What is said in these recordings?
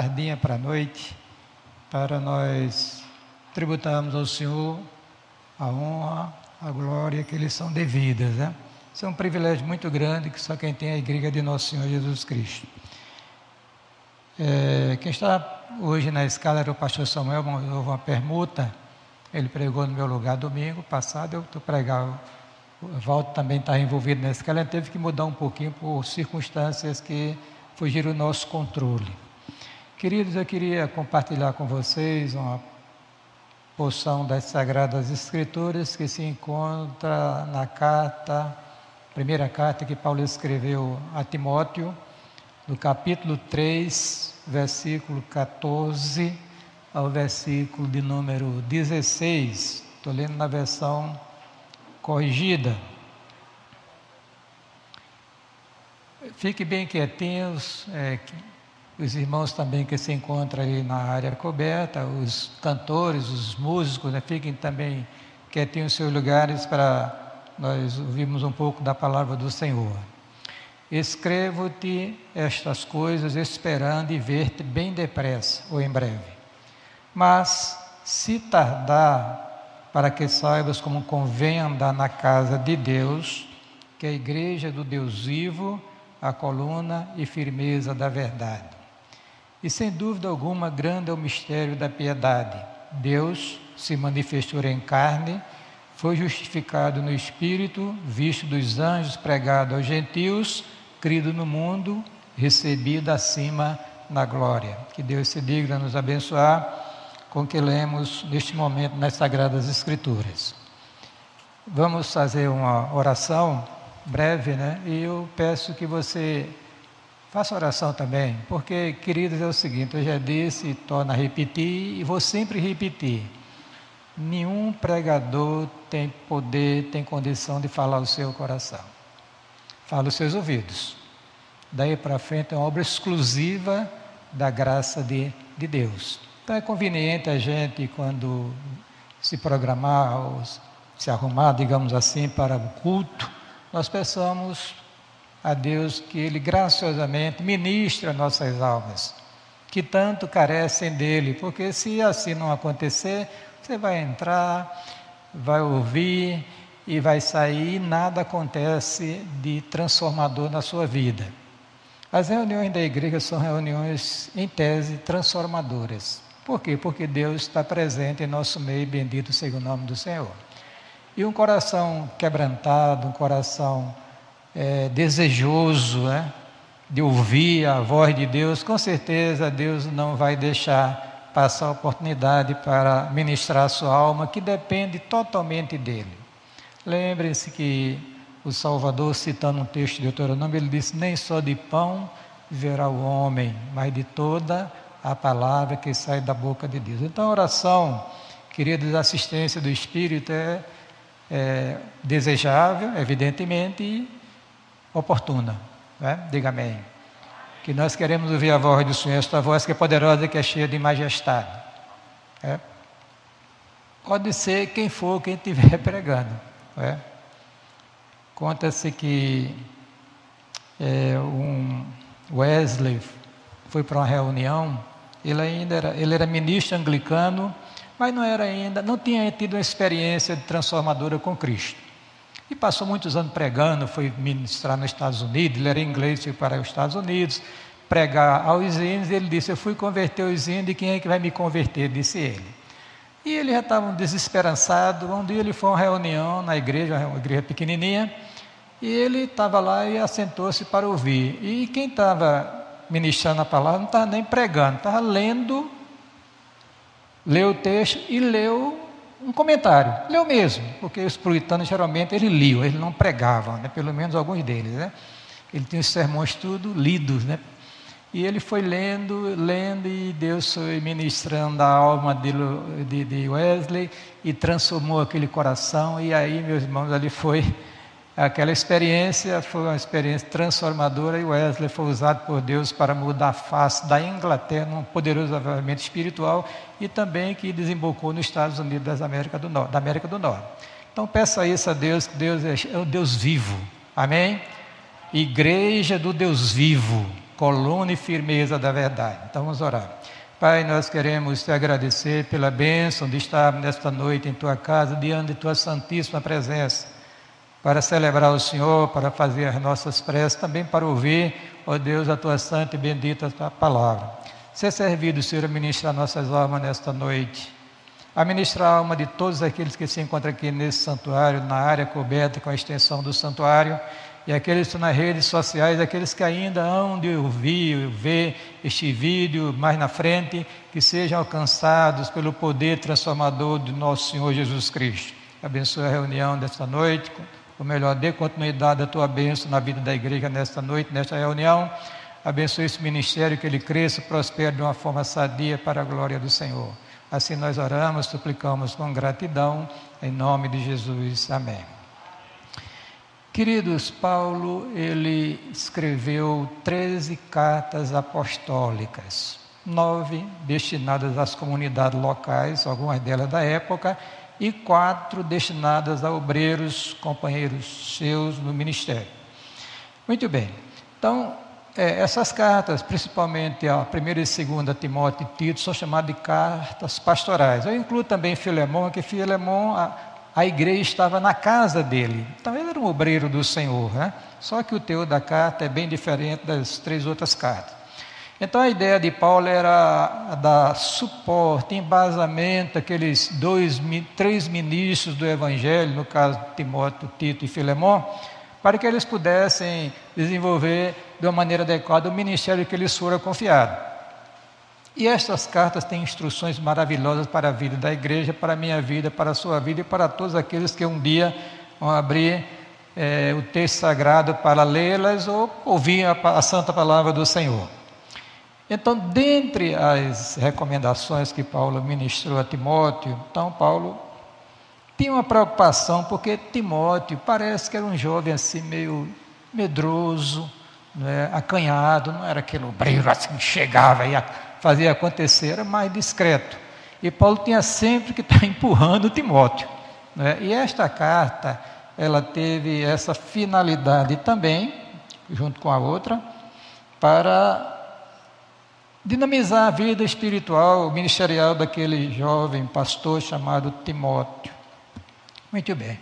tardinha para a noite, para nós tributarmos ao Senhor a honra, a glória que lhes são devidas. Né? Isso é um privilégio muito grande que só quem tem a igreja de nosso Senhor Jesus Cristo. É, quem está hoje na escala era o pastor Samuel, houve uma permuta, ele pregou no meu lugar domingo passado, eu estou pregando, o Valdo também está envolvido nessa escala, ele teve que mudar um pouquinho por circunstâncias que fugiram do nosso controle. Queridos, eu queria compartilhar com vocês uma porção das Sagradas Escrituras que se encontra na carta, primeira carta que Paulo escreveu a Timóteo, no capítulo 3, versículo 14 ao versículo de número 16. Estou lendo na versão corrigida. Fique bem quietinhos, é, os irmãos também que se encontram aí na área coberta, os cantores, os músicos, né, fiquem também quietinhos em seus lugares para nós ouvirmos um pouco da palavra do Senhor. Escrevo-te estas coisas esperando e ver-te bem depressa ou em breve. Mas, se tardar, para que saibas como convém andar na casa de Deus, que é a igreja do Deus vivo, a coluna e firmeza da verdade. E sem dúvida alguma, grande é o mistério da piedade. Deus se manifestou em carne, foi justificado no Espírito, visto dos anjos, pregado aos gentios, crido no mundo, recebido acima na glória. Que Deus se digna nos abençoar com que lemos neste momento nas Sagradas Escrituras. Vamos fazer uma oração breve, né? E eu peço que você Faça oração também, porque, queridos, é o seguinte: eu já disse, torna a repetir e vou sempre repetir. Nenhum pregador tem poder, tem condição de falar o seu coração. Fala os seus ouvidos. Daí para frente é uma obra exclusiva da graça de, de Deus. Então é conveniente a gente, quando se programar, ou se arrumar, digamos assim, para o culto, nós peçamos a Deus que Ele graciosamente ministra nossas almas, que tanto carecem dele, porque se assim não acontecer, você vai entrar, vai ouvir e vai sair e nada acontece de transformador na sua vida. As reuniões da igreja são reuniões, em tese, transformadoras. Por quê? Porque Deus está presente em nosso meio, bendito seja o nome do Senhor. E um coração quebrantado, um coração é, desejoso né, de ouvir a voz de Deus, com certeza Deus não vai deixar passar a oportunidade para ministrar a sua alma, que depende totalmente dele. Lembre-se que o Salvador, citando um texto de Deuteronômio, ele disse: Nem só de pão viverá o homem, mas de toda a palavra que sai da boca de Deus. Então, a oração, queridos, a assistência do Espírito é, é desejável, evidentemente, oportuna. Né? Diga amém. Que nós queremos ouvir a voz do Senhor, esta voz que é poderosa que é cheia de majestade. É? Pode ser quem for, quem estiver pregando. É? Conta-se que é, um Wesley foi para uma reunião, ele ainda era, ele era ministro anglicano, mas não era ainda, não tinha tido uma experiência transformadora com Cristo. E passou muitos anos pregando, foi ministrar nos Estados Unidos, ele era inglês, foi para os Estados Unidos, pregar aos índios, ele disse, eu fui converter os índios, quem é que vai me converter? Disse ele. E ele já estava desesperançado, um dia ele foi a uma reunião na igreja, uma igreja pequenininha, e ele estava lá e assentou-se para ouvir. E quem estava ministrando a palavra não estava nem pregando, estava lendo, leu o texto e leu um comentário, leu mesmo, porque os puritanos geralmente eles liam, eles não pregavam, né? pelo menos alguns deles. Né? Ele tinha os sermões tudo lidos, né? E ele foi lendo, lendo, e Deus foi ministrando a alma de, de Wesley e transformou aquele coração. E aí, meus irmãos, ali foi Aquela experiência foi uma experiência transformadora e Wesley foi usado por Deus para mudar a face da Inglaterra num poderoso avivamento espiritual e também que desembocou nos Estados Unidos das América do Norte, da América do Norte. Então peça isso a Deus, que Deus é o Deus vivo. Amém? Igreja do Deus vivo, coluna e firmeza da verdade. Então vamos orar. Pai, nós queremos te agradecer pela bênção de estar nesta noite em tua casa, diante de tua santíssima presença, para celebrar o Senhor, para fazer as nossas preces, também para ouvir, ó Deus, a tua santa e bendita tua palavra. Ser servido, Senhor, a ministrar nossas almas nesta noite a ministrar a alma de todos aqueles que se encontram aqui nesse santuário, na área coberta com a extensão do santuário, e aqueles que estão nas redes sociais, aqueles que ainda hão de ouvir, ver este vídeo mais na frente, que sejam alcançados pelo poder transformador de nosso Senhor Jesus Cristo. Abençoe a reunião desta noite, ou melhor, dê continuidade à tua bênção na vida da igreja nesta noite, nesta reunião. Abençoe esse ministério, que ele cresça prospere de uma forma sadia para a glória do Senhor. Assim nós oramos, suplicamos com gratidão, em nome de Jesus. Amém. Queridos, Paulo, ele escreveu 13 cartas apostólicas, nove destinadas às comunidades locais, algumas delas da época, e quatro destinadas a obreiros, companheiros seus no ministério. Muito bem. Então, é, essas cartas, principalmente a primeira e segunda Timóteo e Tito, são chamadas de cartas pastorais. Eu incluo também Filemão, que Filemão, a, a igreja estava na casa dele. Então ele era um obreiro do Senhor, né? Só que o teor da carta é bem diferente das três outras cartas. Então a ideia de Paulo era dar suporte, embasamento àqueles dois, três ministros do Evangelho, no caso Timóteo, Tito e Filemão, para que eles pudessem desenvolver de uma maneira adequada o ministério que lhes fora confiado. E estas cartas têm instruções maravilhosas para a vida da igreja, para a minha vida, para a sua vida e para todos aqueles que um dia vão abrir é, o texto sagrado para lê-las ou ouvir a, a santa palavra do Senhor. Então, dentre as recomendações que Paulo ministrou a Timóteo, então Paulo tinha uma preocupação, porque Timóteo parece que era um jovem assim meio medroso, né, acanhado, não era aquele obreiro assim que chegava e fazia acontecer, era mais discreto. E Paulo tinha sempre que estar empurrando Timóteo. Né? E esta carta, ela teve essa finalidade também, junto com a outra, para dinamizar a vida espiritual, ministerial daquele jovem pastor chamado Timóteo. Muito bem.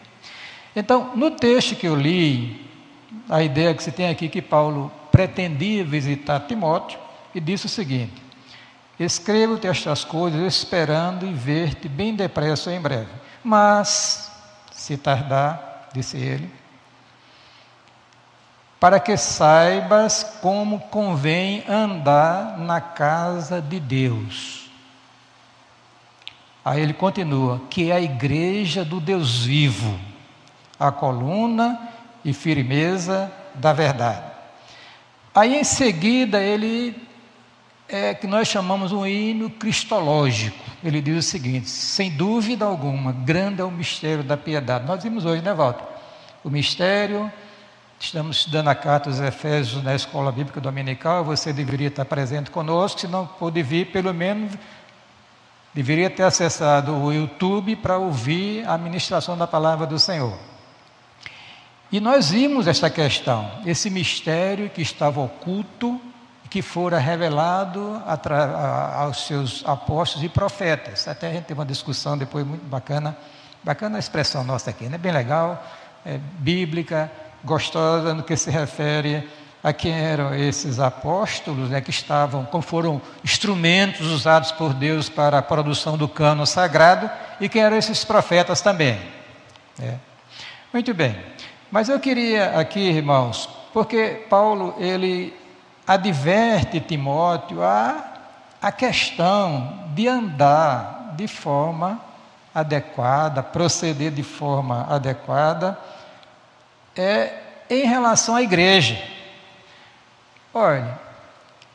Então, no texto que eu li, a ideia que se tem aqui que Paulo pretendia visitar Timóteo e disse o seguinte: Escrevo-te estas coisas esperando e ver-te bem depressa em breve. Mas, se tardar, disse ele, para que saibas como convém andar na casa de Deus. Aí ele continua: que é a igreja do Deus vivo, a coluna e firmeza da verdade. Aí em seguida ele é que nós chamamos um hino cristológico. Ele diz o seguinte: sem dúvida alguma, grande é o mistério da piedade. Nós vimos hoje, né, Walter? O mistério, estamos estudando a carta dos Efésios na escola bíblica dominical. Você deveria estar presente conosco, se não pôde vir, pelo menos deveria ter acessado o YouTube para ouvir a ministração da palavra do Senhor. E nós vimos esta questão, esse mistério que estava oculto, que fora revelado aos seus apóstolos e profetas. Até a gente teve uma discussão depois muito bacana, bacana a expressão nossa aqui, né? bem legal, é, bíblica, gostosa no que se refere a quem eram esses apóstolos, né, que estavam, como foram instrumentos usados por Deus para a produção do cano sagrado, e quem eram esses profetas também. Né? Muito bem. Mas eu queria aqui, irmãos, porque Paulo ele adverte Timóteo a, a questão de andar de forma adequada, proceder de forma adequada, é em relação à igreja. Olha,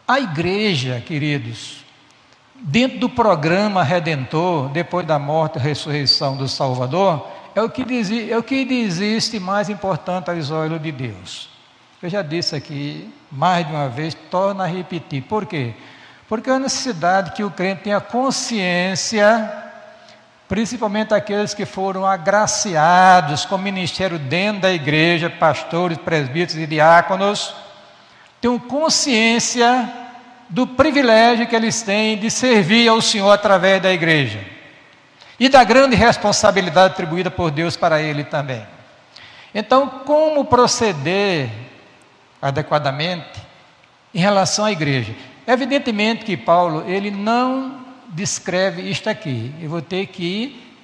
a igreja, queridos, dentro do programa redentor, depois da morte e ressurreição do Salvador, é o que, diz, é o que existe mais importante aos olhos de Deus. Eu já disse aqui mais de uma vez, torna a repetir. Por quê? Porque é a necessidade que o crente tenha consciência, principalmente aqueles que foram agraciados com ministério dentro da igreja, pastores, presbíteros e diáconos, tenham consciência do privilégio que eles têm de servir ao Senhor através da igreja e da grande responsabilidade atribuída por Deus para ele também. Então, como proceder adequadamente em relação à igreja? Evidentemente que Paulo, ele não descreve isto aqui. Eu vou ter que ir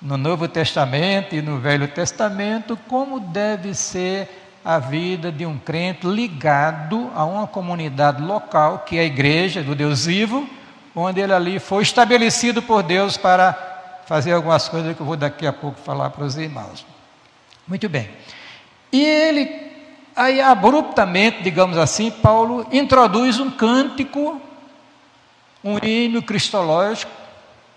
no Novo Testamento e no Velho Testamento como deve ser a vida de um crente ligado a uma comunidade local, que é a igreja do Deus vivo, onde ele ali foi estabelecido por Deus para fazer algumas coisas que eu vou daqui a pouco falar para os irmãos. Muito bem. E ele, aí abruptamente, digamos assim, Paulo introduz um cântico, um hino cristológico,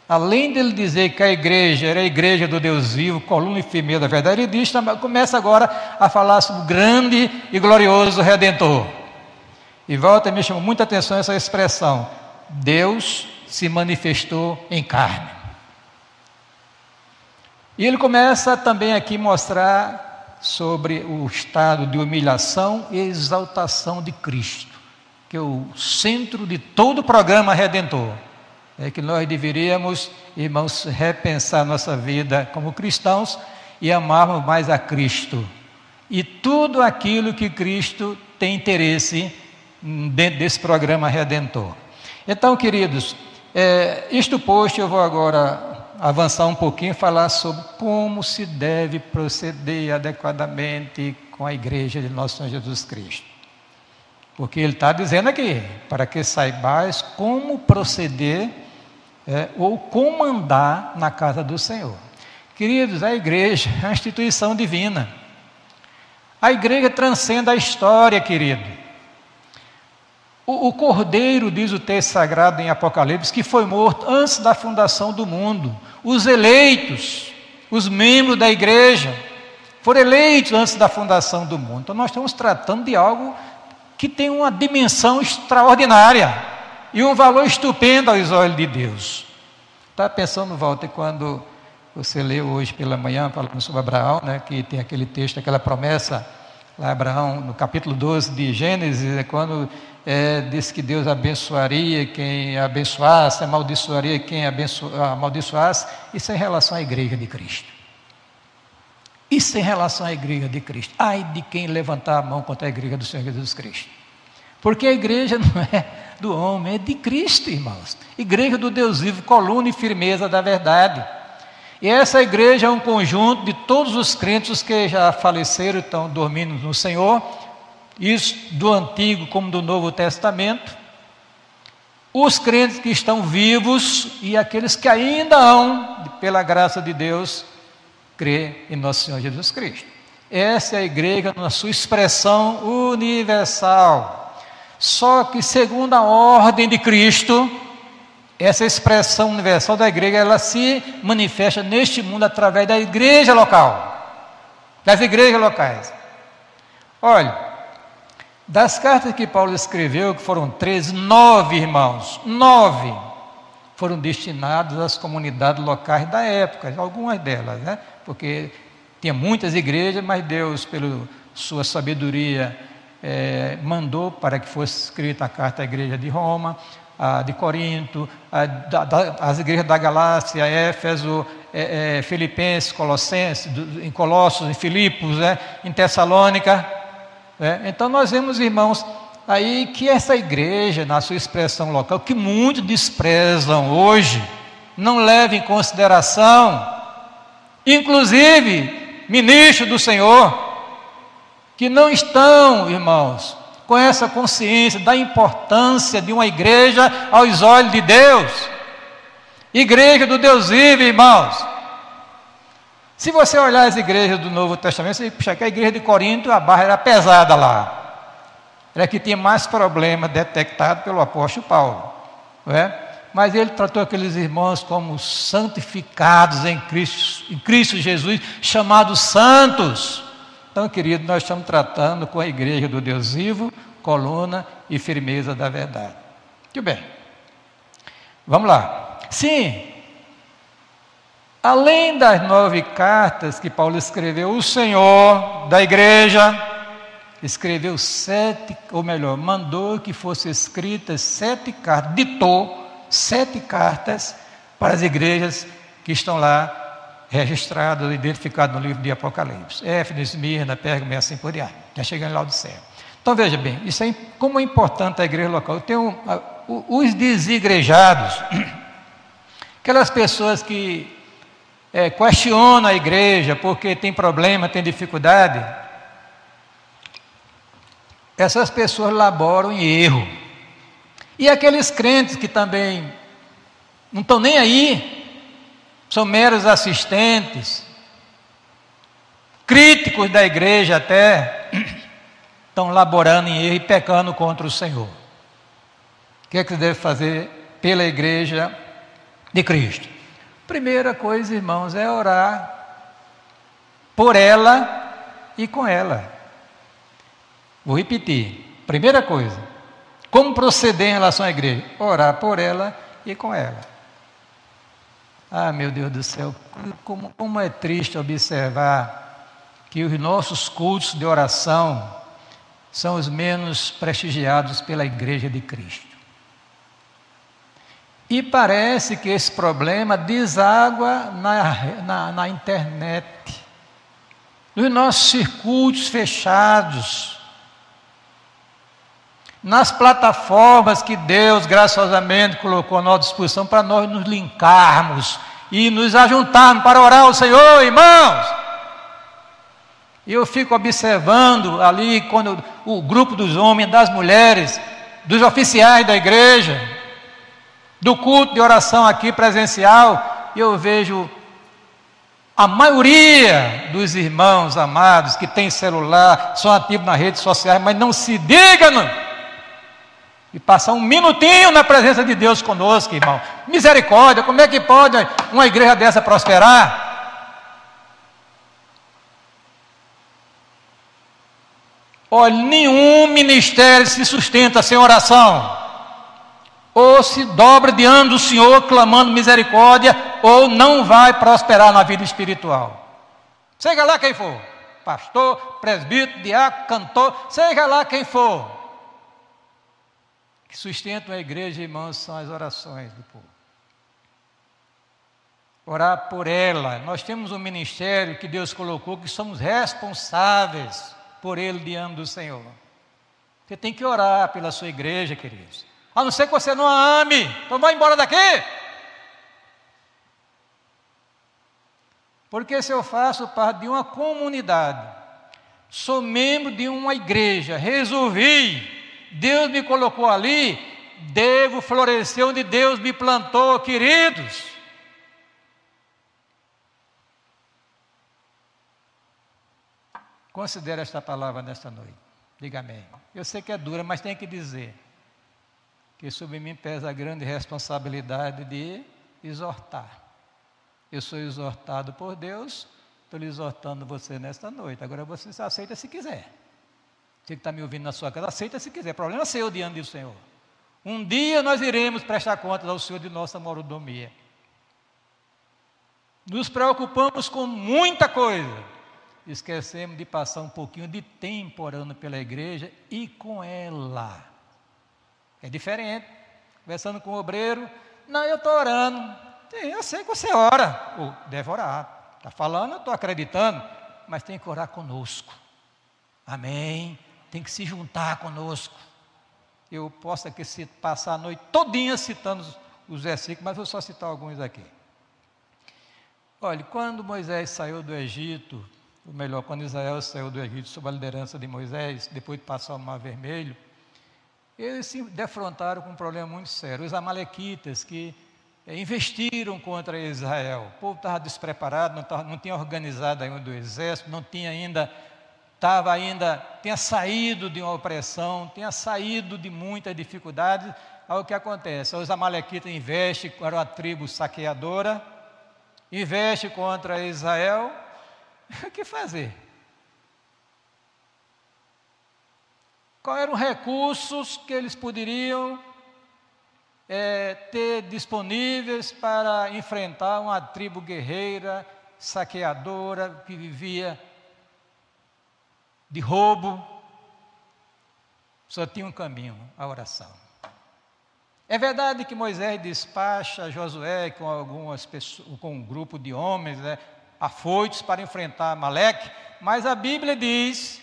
além dele dizer que a igreja era a igreja do Deus vivo, coluna e firmeza da verdade, ele diz, começa agora a falar sobre o grande e glorioso Redentor. E volta e me chamou muita atenção essa expressão: Deus se manifestou em carne. E ele começa também aqui mostrar sobre o estado de humilhação e exaltação de Cristo, que o centro de todo o programa redentor. É que nós deveríamos, irmãos, repensar nossa vida como cristãos e amarmos mais a Cristo. E tudo aquilo que Cristo tem interesse dentro desse programa redentor. Então, queridos, é, isto posto, eu vou agora avançar um pouquinho e falar sobre como se deve proceder adequadamente com a igreja de nosso Senhor Jesus Cristo. Porque ele está dizendo aqui, para que saibais como proceder é, ou como andar na casa do Senhor. Queridos, a igreja é uma instituição divina. A igreja transcende a história, querido. O, o cordeiro, diz o texto sagrado em Apocalipse, que foi morto antes da fundação do mundo. Os eleitos, os membros da igreja, foram eleitos antes da fundação do mundo. Então nós estamos tratando de algo que tem uma dimensão extraordinária e um valor estupendo aos olhos de Deus. Está pensando, Walter, quando você leu hoje pela manhã, falando sobre Abraão, né, que tem aquele texto, aquela promessa, lá Abraão, no capítulo 12 de Gênesis, é quando é, disse que Deus abençoaria quem abençoasse, amaldiçoaria quem amaldiçoasse, isso é em relação à igreja de Cristo. Isso em relação à igreja de Cristo. Ai de quem levantar a mão contra a igreja do Senhor Jesus Cristo. Porque a igreja não é do homem, é de Cristo, irmãos. Igreja do Deus vivo, coluna e firmeza da verdade. E essa igreja é um conjunto de todos os crentes que já faleceram e estão dormindo no Senhor, isso do Antigo como do Novo Testamento, os crentes que estão vivos e aqueles que ainda hão, pela graça de Deus, crer em nosso Senhor Jesus Cristo. Essa é a igreja na sua expressão universal. Só que, segundo a ordem de Cristo, essa expressão universal da igreja, ela se manifesta neste mundo através da igreja local, das igrejas locais. Olha, das cartas que Paulo escreveu, que foram três, nove irmãos, nove foram destinados às comunidades locais da época, algumas delas, né? Porque tinha muitas igrejas, mas Deus, pela sua sabedoria, é, mandou para que fosse escrita a carta à igreja de Roma, a de Corinto, a, da, da, as igrejas da Galácia, Éfeso, é, é, Filipenses, Colossenses, em Colossos, em Filipos, né? em Tessalônica. É, então nós vemos, irmãos, aí que essa igreja, na sua expressão local, que muitos desprezam hoje, não leva em consideração, inclusive ministros do Senhor, que não estão, irmãos, com essa consciência da importância de uma igreja aos olhos de Deus. Igreja do Deus vive, irmãos. Se você olhar as igrejas do Novo Testamento, você puxa que a igreja de Corinto, a barra era pesada lá. Era que tinha mais problemas detectados pelo apóstolo Paulo. Não é? Mas ele tratou aqueles irmãos como santificados em Cristo, em Cristo Jesus, chamados santos. Então, querido, nós estamos tratando com a igreja do Deus vivo, coluna e firmeza da verdade. Muito bem. Vamos lá. Sim, Além das nove cartas que Paulo escreveu, o Senhor da igreja, escreveu sete, ou melhor, mandou que fossem escritas sete cartas, ditou sete cartas para as igrejas que estão lá registradas, identificadas no livro de Apocalipse. Éfeso, Esmirna, Pérgamo e assim por diante. Já chegando do céu. Então veja bem, isso é, como é importante a igreja local. Tem um, os desigrejados, aquelas pessoas que é, questionam a igreja porque tem problema, tem dificuldade, essas pessoas laboram em erro. E aqueles crentes que também não estão nem aí, são meros assistentes, críticos da igreja até, estão laborando em erro e pecando contra o Senhor. O que é que deve fazer pela igreja de Cristo? Primeira coisa, irmãos, é orar por ela e com ela. Vou repetir. Primeira coisa, como proceder em relação à igreja? Orar por ela e com ela. Ah, meu Deus do céu, como, como é triste observar que os nossos cultos de oração são os menos prestigiados pela Igreja de Cristo. E parece que esse problema deságua na, na, na internet, nos nossos circuitos fechados, nas plataformas que Deus graciosamente colocou à nossa disposição para nós nos linkarmos e nos ajuntarmos para orar ao Senhor, irmãos. Eu fico observando ali quando o grupo dos homens, das mulheres, dos oficiais da igreja, do culto de oração aqui presencial, eu vejo a maioria dos irmãos amados que têm celular, são ativos nas redes sociais, mas não se digam e passar um minutinho na presença de Deus conosco, irmão. Misericórdia, como é que pode uma igreja dessa prosperar? Olha, nenhum ministério se sustenta sem oração. Ou se dobra diante do Senhor clamando misericórdia, ou não vai prosperar na vida espiritual. Seja lá quem for, pastor, presbítero, diácono, cantor, seja lá quem for que sustentam a igreja, irmãos, são as orações do povo. Orar por ela. Nós temos um ministério que Deus colocou que somos responsáveis por ele diante do Senhor. Você tem que orar pela sua igreja, queridos. A não ser que você não a ame, então vai embora daqui. Porque se eu faço parte de uma comunidade, sou membro de uma igreja, resolvi Deus me colocou ali, devo florescer onde Deus me plantou, queridos. Considere esta palavra nesta noite. Diga amém. Eu sei que é dura, mas tem que dizer que sobre mim pesa a grande responsabilidade de exortar. Eu sou exortado por Deus, estou exortando você nesta noite. Agora você se aceita se quiser. Você que está me ouvindo na sua casa, aceita se quiser, problema seu diante do Senhor. Um dia nós iremos prestar contas ao Senhor de nossa mordomia. Nos preocupamos com muita coisa, esquecemos de passar um pouquinho de tempo orando pela igreja e com ela. É diferente. Conversando com o obreiro, não, eu estou orando. Eu sei que você ora, ou deve orar. Está falando, eu estou acreditando, mas tem que orar conosco. Amém tem que se juntar conosco. Eu posso aqui passar a noite todinha citando os versículos, mas vou só citar alguns aqui. Olha, quando Moisés saiu do Egito, ou melhor, quando Israel saiu do Egito sob a liderança de Moisés, depois de passar o Mar Vermelho, eles se defrontaram com um problema muito sério. Os amalequitas que eh, investiram contra Israel. O povo estava despreparado, não, não tinha organizado ainda o exército, não tinha ainda estava ainda, tinha saído de uma opressão, tinha saído de muitas dificuldades. Aí o que acontece? Os amalequitas investem, para uma tribo saqueadora, investe contra Israel. O que fazer? Quais eram os recursos que eles poderiam é, ter disponíveis para enfrentar uma tribo guerreira, saqueadora, que vivia de roubo, Só tinha um caminho, a oração. É verdade que Moisés despacha Josué com algumas pessoas, com um grupo de homens, né, afoitos para enfrentar Maleque, mas a Bíblia diz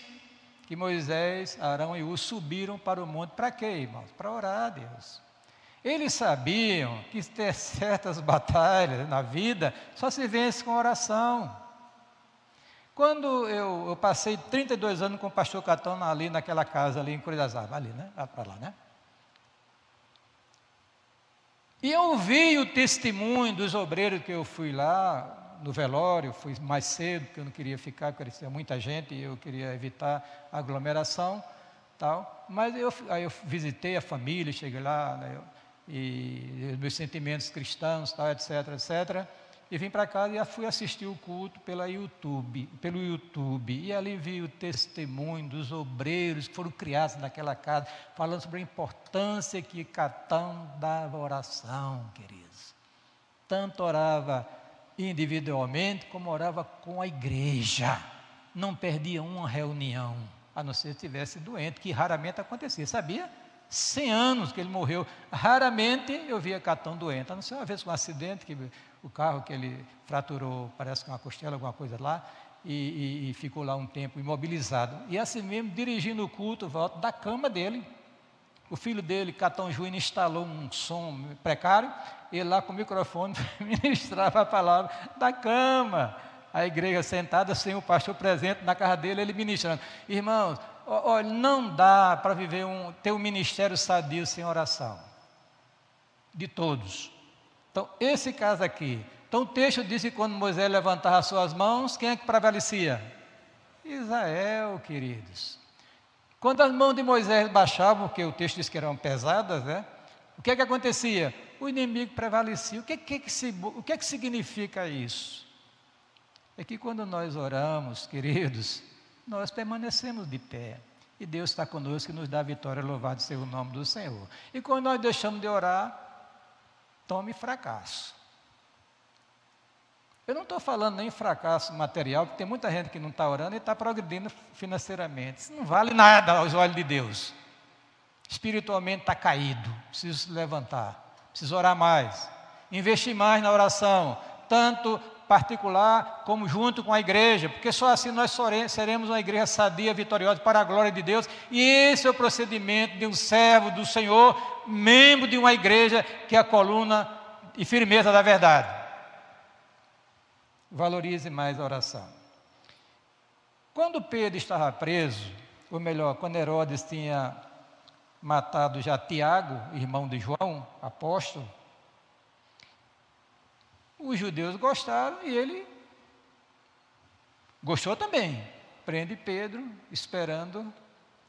que Moisés, Arão e U subiram para o monte para quê, irmãos? Para orar a Deus. Eles sabiam que ter certas batalhas na vida só se vence com oração. Quando eu, eu passei 32 anos com o pastor Catão ali naquela casa ali em Curidazaba, ali, né? Para lá, né? E eu ouvi o testemunho dos obreiros que eu fui lá no velório, fui mais cedo, porque eu não queria ficar, porque tinha muita gente e eu queria evitar aglomeração, tal. Mas eu, aí eu visitei a família, cheguei lá, né, e meus sentimentos cristãos, tal, etc, etc. E vim para casa e fui assistir o culto pela YouTube, pelo YouTube. E ali vi o testemunho dos obreiros que foram criados naquela casa, falando sobre a importância que Catão dava oração, queridos. Tanto orava individualmente, como orava com a igreja. Não perdia uma reunião, a não ser se estivesse doente, que raramente acontecia, sabia? 100 anos que ele morreu, raramente eu via Catão doente, a não ser uma vez com um acidente, que o carro que ele fraturou, parece que uma costela, alguma coisa lá, e, e, e ficou lá um tempo imobilizado. E assim mesmo, dirigindo o culto, volta da cama dele. O filho dele, Catão Júnior, instalou um som precário, ele lá com o microfone ministrava a palavra da cama. A igreja sentada sem o pastor presente na casa dele, ele ministrando. Irmãos, olha, não dá para viver um, ter um ministério sadio sem oração. De todos. Então, esse caso aqui. Então, o texto diz que quando Moisés levantava as suas mãos, quem é que prevalecia? Israel, queridos. Quando as mãos de Moisés baixavam, porque o texto diz que eram pesadas, né? O que é que acontecia? O inimigo prevalecia. O que, que, que, se, o que é que significa isso? É que quando nós oramos, queridos, nós permanecemos de pé. E Deus está conosco e nos dá vitória, louvado seja o nome do Senhor. E quando nós deixamos de orar, tome fracasso. Eu não estou falando nem fracasso material, porque tem muita gente que não está orando e está progredindo financeiramente. Isso não vale nada aos olhos de Deus. Espiritualmente está caído, preciso se levantar, preciso orar mais, investir mais na oração, tanto particular como junto com a igreja, porque só assim nós seremos uma igreja sadia, vitoriosa para a glória de Deus. E esse é o procedimento de um servo do Senhor, membro de uma igreja que é a coluna e firmeza da verdade. Valorize mais a oração. Quando Pedro estava preso, ou melhor, quando Herodes tinha matado já Tiago, irmão de João, apóstolo, os judeus gostaram e ele gostou também. Prende Pedro, esperando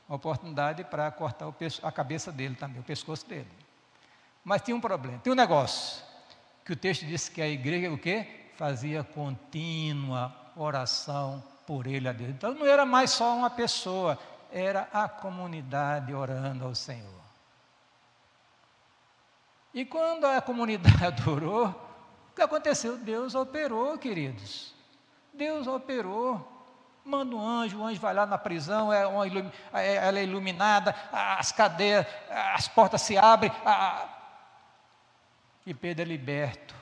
a oportunidade para cortar a cabeça dele também, o pescoço dele. Mas tinha um problema, tinha um negócio, que o texto diz que a igreja o quê? Fazia contínua oração por ele a Deus. Então não era mais só uma pessoa, era a comunidade orando ao Senhor. E quando a comunidade orou, que aconteceu? Deus operou, queridos. Deus operou. Manda um anjo, o anjo vai lá na prisão, é uma, é, ela é iluminada, as cadeias, as portas se abrem, a, e Pedro é liberto.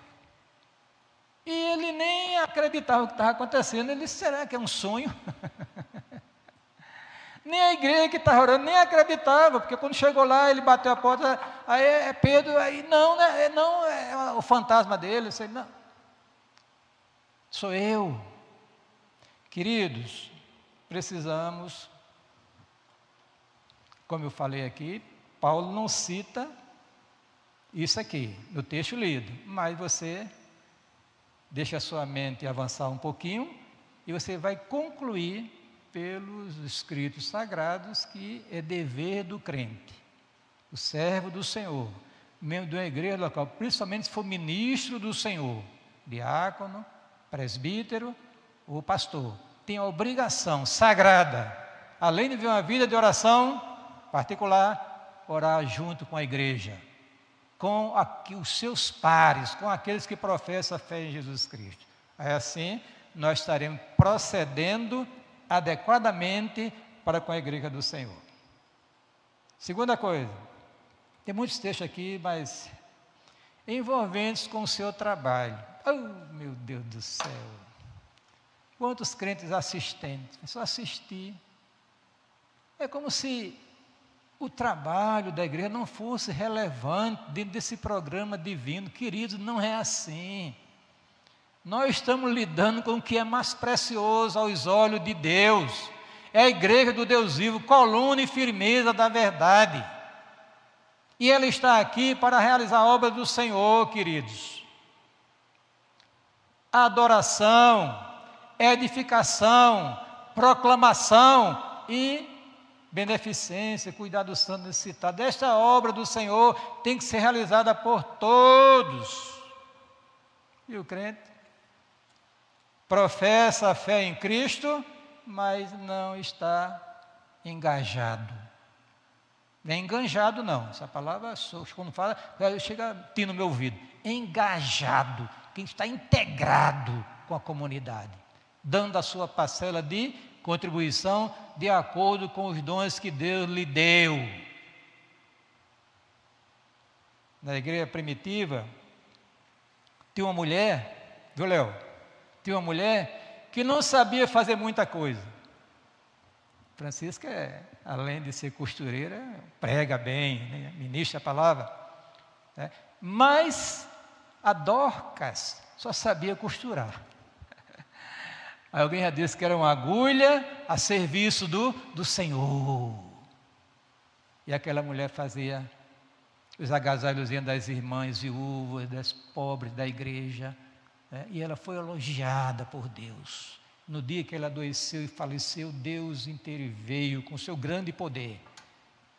E ele nem acreditava o que estava acontecendo. Ele disse: será que é um sonho? nem a igreja que estava orando nem acreditava, porque quando chegou lá, ele bateu a porta, aí é Pedro, aí não, né, não, é o fantasma dele, sei, não. Sou eu. Queridos, precisamos, como eu falei aqui, Paulo não cita isso aqui, no texto lido, mas você deixa a sua mente avançar um pouquinho e você vai concluir pelos escritos sagrados que é dever do crente, o servo do Senhor, membro de uma igreja local, principalmente se for ministro do Senhor, diácono, presbítero ou pastor, tem a obrigação sagrada, além de viver uma vida de oração particular, orar junto com a igreja, com os seus pares, com aqueles que professam a fé em Jesus Cristo. É assim, nós estaremos procedendo adequadamente para com a igreja do Senhor. Segunda coisa, tem muitos textos aqui, mas envolventes com o seu trabalho. Oh, meu Deus do céu! Quantos crentes assistentes? É só assistir. É como se o trabalho da igreja não fosse relevante dentro desse programa divino. Queridos, não é assim. Nós estamos lidando com o que é mais precioso aos olhos de Deus. É a igreja do Deus vivo, coluna e firmeza da verdade. E ela está aqui para realizar a obra do Senhor, queridos. Adoração, edificação, proclamação e beneficência, cuidar do santo necessitado. Esta obra do Senhor tem que ser realizada por todos. E o crente professa a fé em Cristo, mas não está engajado. Não é enganjado, não. Essa palavra, quando fala, chega a no meu ouvido. Engajado, quem está integrado com a comunidade, dando a sua parcela de contribuição de acordo com os dons que Deus lhe deu. Na igreja primitiva, tinha uma mulher, viu, Léo? Tinha uma mulher que não sabia fazer muita coisa. Francisca, é, além de ser costureira, prega bem, né? ministra a palavra. Né? Mas a Dorcas só sabia costurar. Aí alguém já disse que era uma agulha a serviço do, do Senhor. E aquela mulher fazia os agasalhos das irmãs viúvas, das pobres da igreja. Né? E ela foi elogiada por Deus. No dia que ela adoeceu e faleceu, Deus interveio com seu grande poder.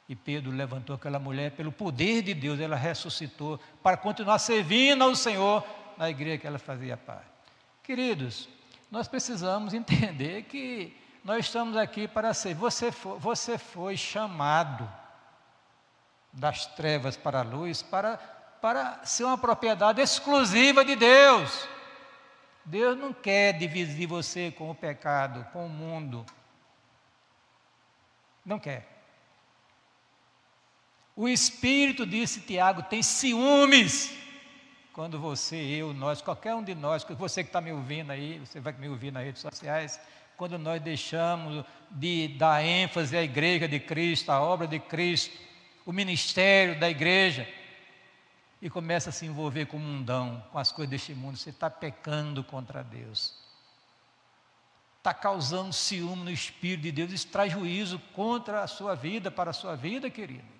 E Pedro levantou aquela mulher, pelo poder de Deus, ela ressuscitou para continuar servindo ao Senhor na igreja que ela fazia parte. Queridos, nós precisamos entender que nós estamos aqui para ser. Você foi, você foi chamado das trevas para a luz para, para ser uma propriedade exclusiva de Deus. Deus não quer dividir você com o pecado, com o mundo. Não quer. O Espírito, disse Tiago, tem ciúmes quando você, eu, nós, qualquer um de nós, você que está me ouvindo aí, você vai me ouvir nas redes sociais, quando nós deixamos de dar ênfase à igreja de Cristo, à obra de Cristo, o ministério da igreja, e começa a se envolver com o mundão, com as coisas deste mundo, você está pecando contra Deus. Está causando ciúme no Espírito de Deus, isso traz juízo contra a sua vida, para a sua vida, querido.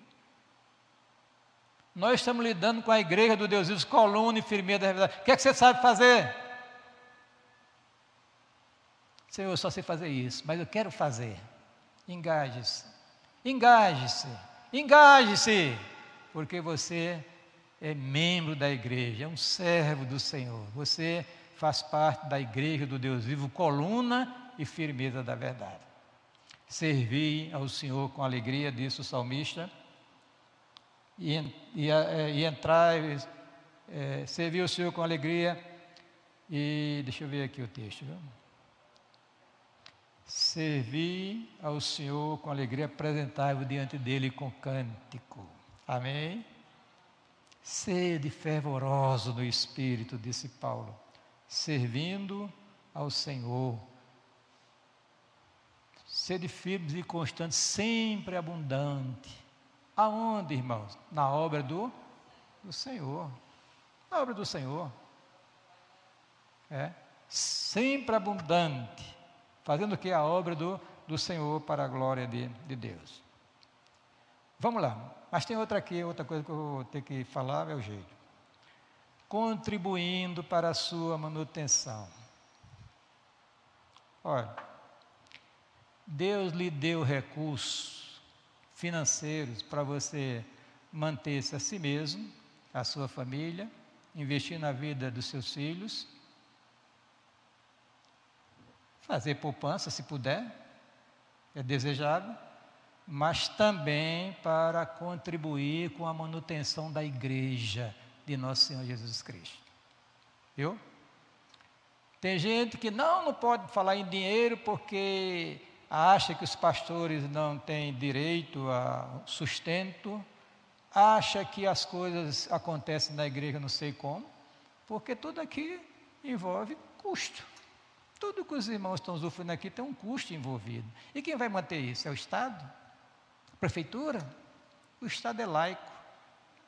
Nós estamos lidando com a igreja do Deus Deus, coluna e firmeza da verdade. O que é que você sabe fazer? Senhor, eu só sei fazer isso, mas eu quero fazer. Engaje-se, engaje-se, engaje-se, porque você é membro da igreja, é um servo do Senhor. Você faz parte da igreja do Deus vivo, coluna e firmeza da verdade. Servir ao Senhor com alegria, disse o salmista e, e, é, e entrar, é, o Senhor com alegria. E deixa eu ver aqui o texto. Viu? Servir ao Senhor com alegria, apresentar-vos diante dele com cântico. Amém? Sede fervoroso no Espírito, disse Paulo, servindo ao Senhor. Sede firmes e constantes, sempre abundante Aonde, irmãos? Na obra do, do Senhor. Na obra do Senhor. É. Sempre abundante. Fazendo o que? A obra do, do Senhor para a glória de, de Deus. Vamos lá. Mas tem outra aqui, outra coisa que eu vou ter que falar, é o jeito. Contribuindo para a sua manutenção. Olha, Deus lhe deu recursos financeiros para você manter-se a si mesmo, a sua família, investir na vida dos seus filhos, fazer poupança se puder, é desejável, mas também para contribuir com a manutenção da igreja de nosso Senhor Jesus Cristo. Viu? Tem gente que não, não pode falar em dinheiro porque acha que os pastores não têm direito a sustento, acha que as coisas acontecem na igreja não sei como, porque tudo aqui envolve custo. Tudo que os irmãos estão usufruindo aqui tem um custo envolvido. E quem vai manter isso? É o Estado? Prefeitura? O Estado é laico.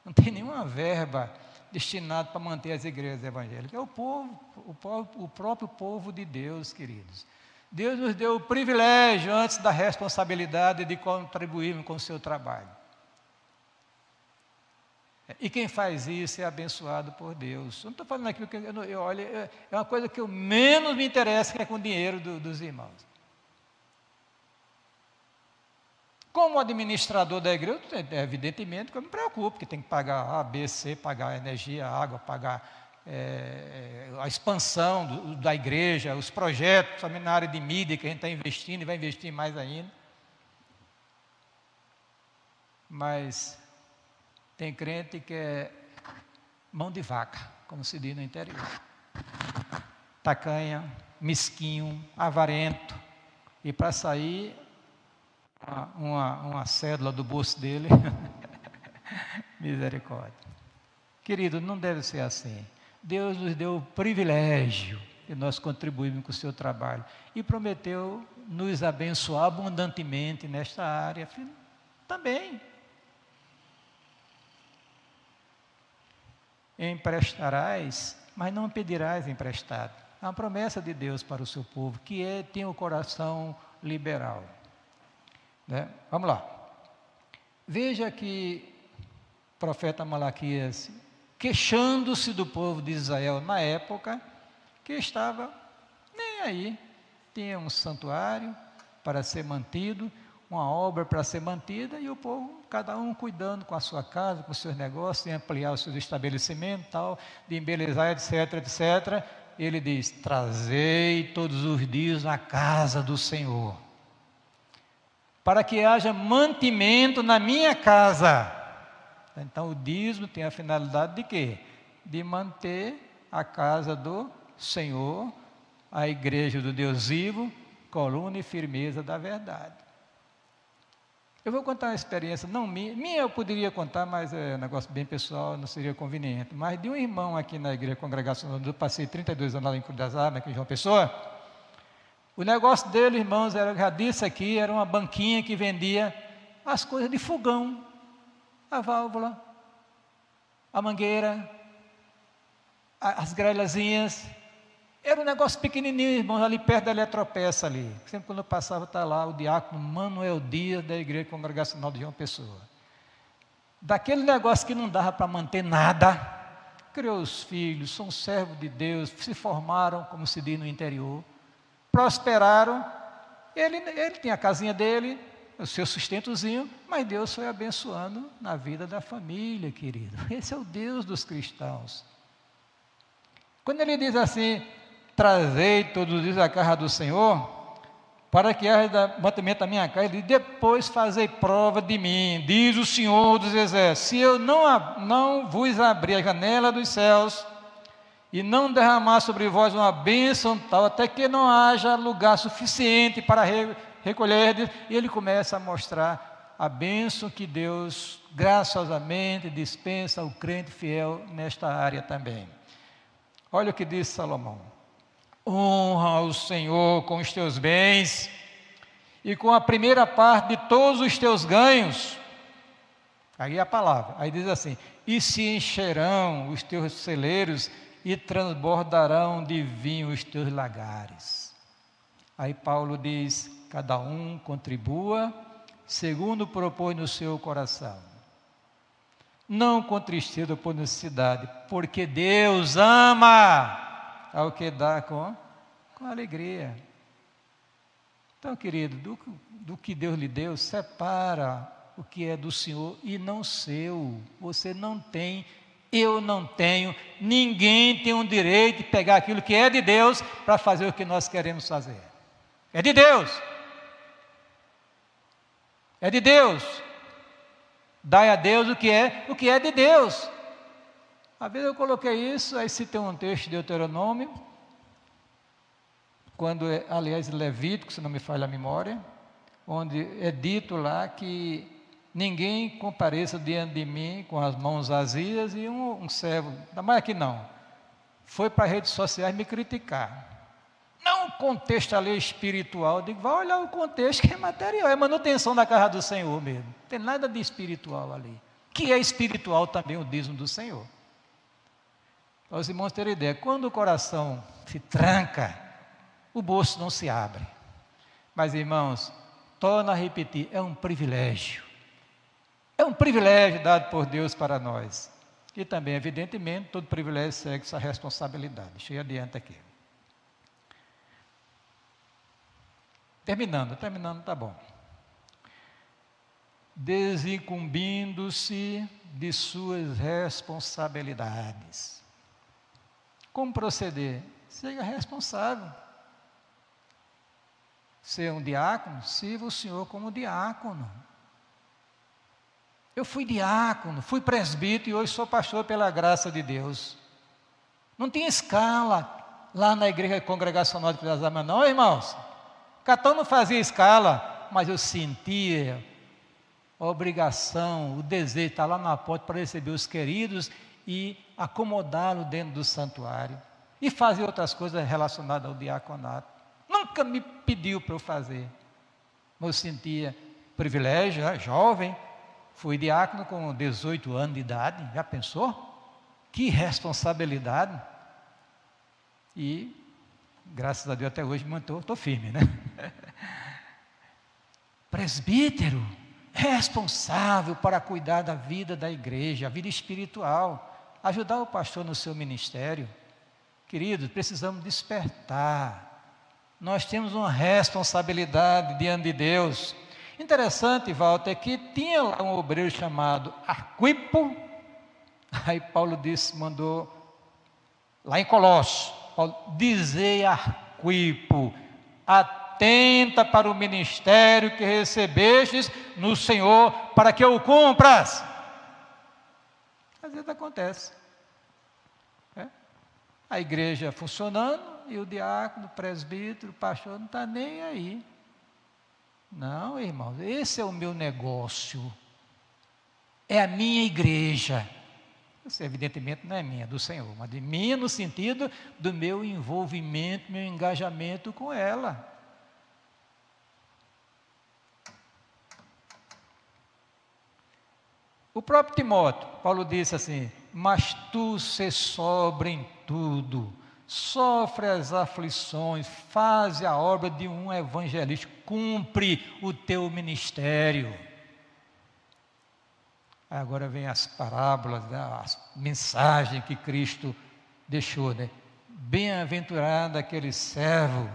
Não tem nenhuma verba destinada para manter as igrejas evangélicas. É o povo, o, povo, o próprio povo de Deus, queridos. Deus nos deu o privilégio, antes da responsabilidade, de contribuirmos com o seu trabalho. E quem faz isso é abençoado por Deus. Eu não estou falando aquilo que eu, eu olho, é, é uma coisa que eu menos me interessa, que é com o dinheiro do, dos irmãos. Como administrador da igreja, é, evidentemente que eu me preocupo, que tem que pagar A, B, C, pagar energia, água, pagar é, a expansão do, da igreja, os projetos, também na área de mídia que a gente está investindo e vai investir mais ainda. Mas tem crente que é mão de vaca, como se diz no interior. Tacanha, mesquinho, avarento. E para sair, uma, uma, uma cédula do bolso dele. Misericórdia. Querido, não deve ser assim. Deus nos deu o privilégio de nós contribuirmos com o seu trabalho e prometeu nos abençoar abundantemente nesta área. Também, emprestarás, mas não pedirás emprestado. É uma promessa de Deus para o seu povo, que é, tem o coração liberal. Né? Vamos lá. Veja que o profeta Malaquias, queixando-se do povo de Israel na época, que estava nem aí, tinha um santuário para ser mantido, uma obra para ser mantida e o povo, cada um cuidando com a sua casa, com os seus negócios, de ampliar os seus estabelecimentos, tal, de embelezar, etc, etc. Ele diz: Trazei todos os dias na casa do Senhor, para que haja mantimento na minha casa. Então o dízimo tem a finalidade de quê? De manter a casa do Senhor, a igreja do Deus vivo, coluna e firmeza da verdade. Eu vou contar uma experiência, não minha, minha eu poderia contar, mas é um negócio bem pessoal, não seria conveniente. Mas de um irmão aqui na igreja congregacional, eu passei 32 anos lá em Cruz das Armas, aqui em João Pessoa. O negócio dele, irmãos, era, já disse aqui, era uma banquinha que vendia as coisas de fogão, a válvula, a mangueira, as grelhazinhas, era um negócio pequenininho, irmãos, ali perto da eletropeça ali. Sempre quando eu passava, está lá o diácono Manuel Dias, da Igreja Congregacional de João Pessoa. Daquele negócio que não dava para manter nada, criou os filhos, são servos de Deus, se formaram, como se diz no interior, prosperaram. Ele, ele a casinha dele, o seu sustentozinho, mas Deus foi abençoando na vida da família, querido. Esse é o Deus dos cristãos. Quando ele diz assim, trazei todos os dias a casa do Senhor, para que haja mantimento da minha casa, e depois fazei prova de mim, diz o Senhor dos Exércitos, se eu não, não vos abrir a janela dos céus, e não derramar sobre vós uma bênção tal, até que não haja lugar suficiente para recolher, e ele começa a mostrar a bênção que Deus graciosamente dispensa ao crente fiel nesta área também. Olha o que diz Salomão. Honra o Senhor com os teus bens e com a primeira parte de todos os teus ganhos. Aí a palavra, aí diz assim: e se encherão os teus celeiros e transbordarão de vinho os teus lagares. Aí Paulo diz: cada um contribua segundo propõe no seu coração. Não com tristeza ou por necessidade, porque Deus ama ao que dá com, com alegria. Então, querido, do, do que Deus lhe deu, separa o que é do Senhor e não seu. Você não tem, eu não tenho, ninguém tem o um direito de pegar aquilo que é de Deus para fazer o que nós queremos fazer. É de Deus. É de Deus. Dai a Deus o que é, o que é de Deus. Às vezes eu coloquei isso, aí tem um texto de Deuteronômio, quando, é, aliás, Levítico, se não me falha a memória, onde é dito lá que ninguém compareça diante de mim com as mãos vazias e um, um servo, ainda mais aqui não, foi para as redes sociais me criticar. Não contexto ali espiritual, eu digo, vai olhar o contexto que é material, é manutenção da casa do Senhor mesmo. Não tem nada de espiritual ali. Que é espiritual também o dízimo do Senhor. Para os irmãos terem ideia, quando o coração se tranca, o bolso não se abre. Mas, irmãos, torna a repetir, é um privilégio. É um privilégio dado por Deus para nós. E também, evidentemente, todo privilégio segue sua responsabilidade. Deixa eu ir adiante aqui. Terminando, terminando, tá bom. Desincumbindo-se de suas responsabilidades. Como proceder? Seja responsável. Ser um diácono, sirva o Senhor como diácono. Eu fui diácono, fui presbítero e hoje sou pastor pela graça de Deus. Não tem escala lá na igreja congregacional de Pirasama, não, irmãos. Catão não fazia escala, mas eu sentia a obrigação, o desejo de estar lá na porta para receber os queridos e acomodá-lo dentro do santuário. E fazer outras coisas relacionadas ao diaconato. Nunca me pediu para eu fazer. Mas eu sentia privilégio, né, jovem, Fui diácono com 18 anos de idade, já pensou? Que responsabilidade. E, graças a Deus, até hoje estou firme, né? Presbítero, responsável para cuidar da vida da igreja, a vida espiritual, ajudar o pastor no seu ministério. Queridos, precisamos despertar. Nós temos uma responsabilidade diante de Deus. Interessante, Walter, que tinha lá um obreiro chamado Arquipo, aí Paulo disse, mandou, lá em Colossos, Paulo, dizer Arquipo, atenta para o ministério que recebestes no Senhor, para que eu cumpras. Às vezes acontece. É? A igreja funcionando e o diácono, o presbítero, o pastor não está nem aí. Não, irmãos, esse é o meu negócio. É a minha igreja. Isso, evidentemente, não é minha, é do Senhor, mas de minha no sentido do meu envolvimento, meu engajamento com ela. O próprio Timóteo, Paulo disse assim: Mas tu se sobre em tudo, sofre as aflições, faz a obra de um evangelista, cumpre o teu ministério. Agora vem as parábolas, né, as mensagens que Cristo deixou, né? Bem-aventurado aquele servo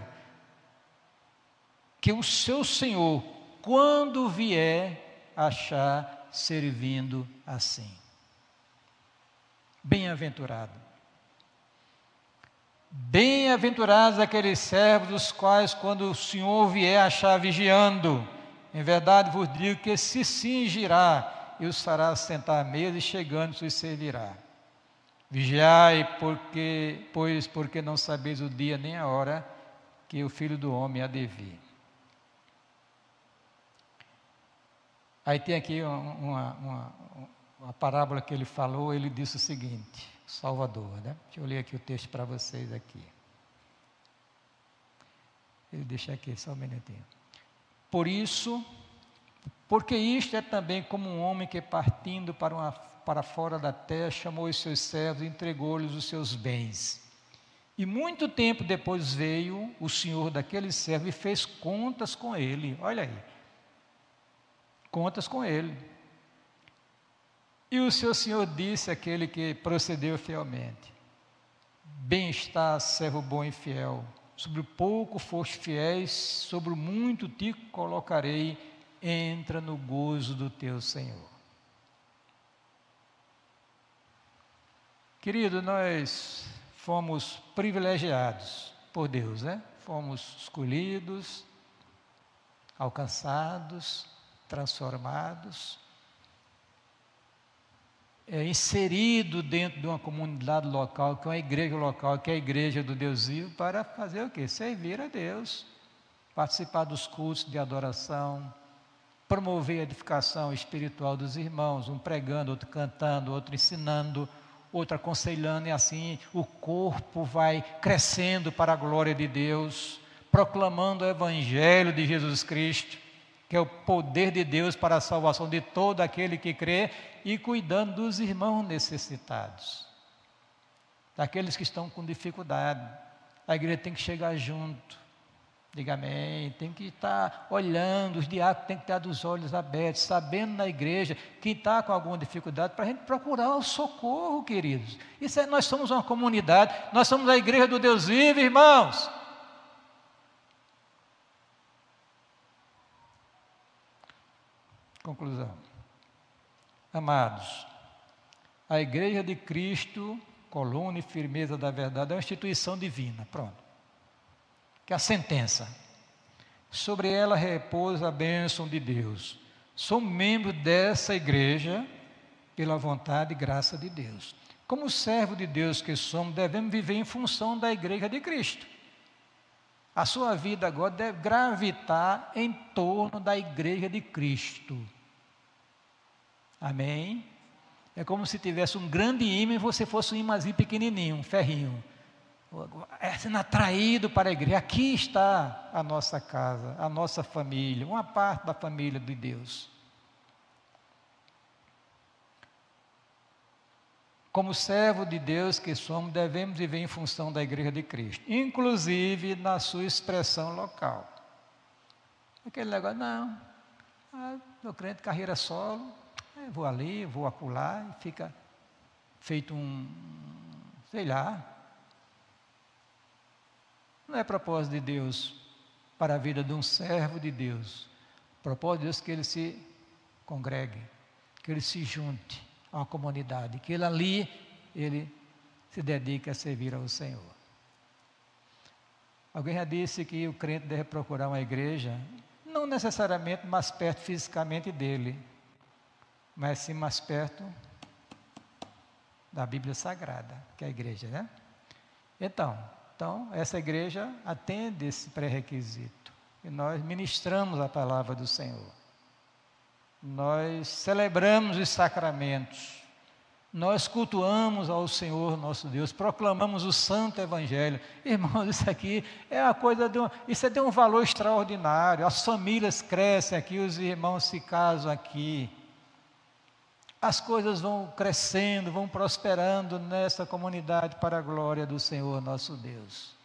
que o seu Senhor, quando vier, achar servindo assim. Bem-aventurado. Bem-aventurados aqueles servos, dos quais, quando o Senhor vier achar vigiando, em verdade vos digo que se cingirá e os fará sentar à mesa e chegando se servirá. Vigiai, porque, pois porque não sabeis o dia nem a hora que o Filho do Homem há de vir. Aí tem aqui uma, uma, uma parábola que ele falou, ele disse o seguinte: Salvador, né? Deixa eu ler aqui o texto para vocês aqui. Ele deixa aqui só um minutinho. Por isso, porque isto é também como um homem que partindo para, uma, para fora da terra chamou os seus servos e entregou-lhes os seus bens. E muito tempo depois veio o senhor daquele servo e fez contas com ele. Olha aí. Contas com ele. E o seu senhor disse àquele que procedeu fielmente: Bem está, servo bom e fiel. Sobre o pouco foste fiéis, sobre o muito te colocarei. Entra no gozo do teu Senhor. Querido, nós fomos privilegiados por Deus, né? Fomos escolhidos, alcançados, transformados é, inserido dentro de uma comunidade local, que é uma igreja local, que é a igreja do Deus vivo, para fazer o quê? Servir a Deus, participar dos cultos de adoração, promover a edificação espiritual dos irmãos, um pregando, outro cantando, outro ensinando, outro aconselhando, e assim o corpo vai crescendo para a glória de Deus, proclamando o Evangelho de Jesus Cristo, que é o poder de Deus para a salvação de todo aquele que crê, e cuidando dos irmãos necessitados, daqueles que estão com dificuldade. A igreja tem que chegar junto. Diga amém. Tem que estar olhando, os diáconos têm que estar dos olhos abertos, sabendo na igreja quem está com alguma dificuldade, para a gente procurar o socorro, queridos. Isso é, nós somos uma comunidade, nós somos a igreja do Deus vivo, irmãos. Amados, a igreja de Cristo coluna e firmeza da verdade, é uma instituição divina. Pronto. Que a sentença. Sobre ela repousa a bênção de Deus. Sou membro dessa igreja pela vontade e graça de Deus. Como servo de Deus que somos, devemos viver em função da igreja de Cristo. A sua vida agora deve gravitar em torno da igreja de Cristo. Amém? É como se tivesse um grande imã e você fosse um imãzinho pequenininho, um ferrinho. É sendo atraído para a igreja. Aqui está a nossa casa, a nossa família, uma parte da família de Deus. Como servo de Deus que somos, devemos viver em função da igreja de Cristo, inclusive na sua expressão local. Aquele negócio, não, ah, meu crente carreira solo, é, vou ali, vou apular e fica feito um, sei lá. Não é propósito de Deus para a vida de um servo de Deus. propósito de Deus é que ele se congregue, que ele se junte uma comunidade, que ele ali ele se dedique a servir ao Senhor. Alguém já disse que o crente deve procurar uma igreja, não necessariamente mais perto fisicamente dele, mas sim mais perto da Bíblia Sagrada, que é a igreja, né? Então, então essa igreja atende esse pré-requisito. E nós ministramos a palavra do Senhor. Nós celebramos os sacramentos. Nós cultuamos ao Senhor nosso Deus, proclamamos o santo evangelho. Irmãos, isso aqui é a coisa de um, isso é de um valor extraordinário. As famílias crescem aqui, os irmãos se casam aqui as coisas vão crescendo, vão prosperando nessa comunidade para a glória do Senhor nosso Deus.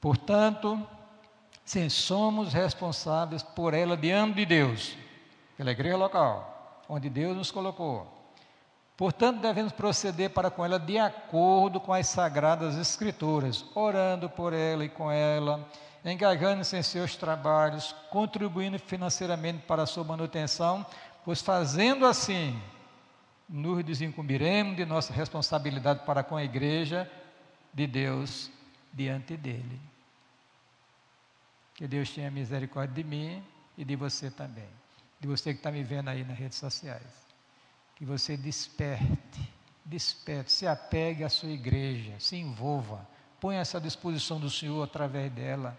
Portanto, sim, somos responsáveis por ela diante de Deus, pela igreja local, onde Deus nos colocou. Portanto, devemos proceder para com ela de acordo com as sagradas Escrituras, orando por ela e com ela engajando-se em seus trabalhos, contribuindo financeiramente para a sua manutenção, pois fazendo assim, nos desincumbiremos de nossa responsabilidade para com a igreja de Deus diante dele. Que Deus tenha misericórdia de mim e de você também, de você que está me vendo aí nas redes sociais. Que você desperte, desperte, se apegue à sua igreja, se envolva, ponha essa disposição do Senhor através dela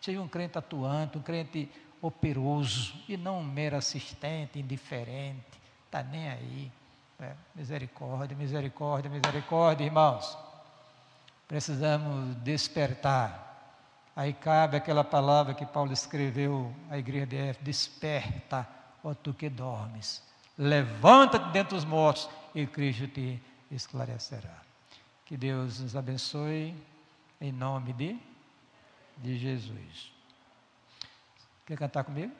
Seja um crente atuante, um crente operoso e não um mero assistente, indiferente, está nem aí. É, misericórdia, misericórdia, misericórdia, irmãos. Precisamos despertar. Aí cabe aquela palavra que Paulo escreveu à igreja de Éfeso: desperta, ó tu que dormes. Levanta-te dentre os mortos e Cristo te esclarecerá. Que Deus nos abençoe em nome de de Jesus. Quer cantar comigo?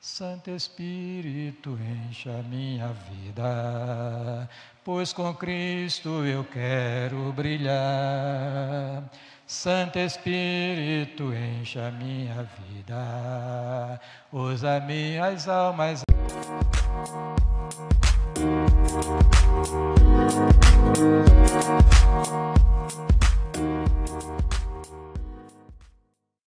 Santo Espírito, encha minha vida, pois com Cristo eu quero brilhar. Santo Espírito, encha minha vida, usa minhas almas. Música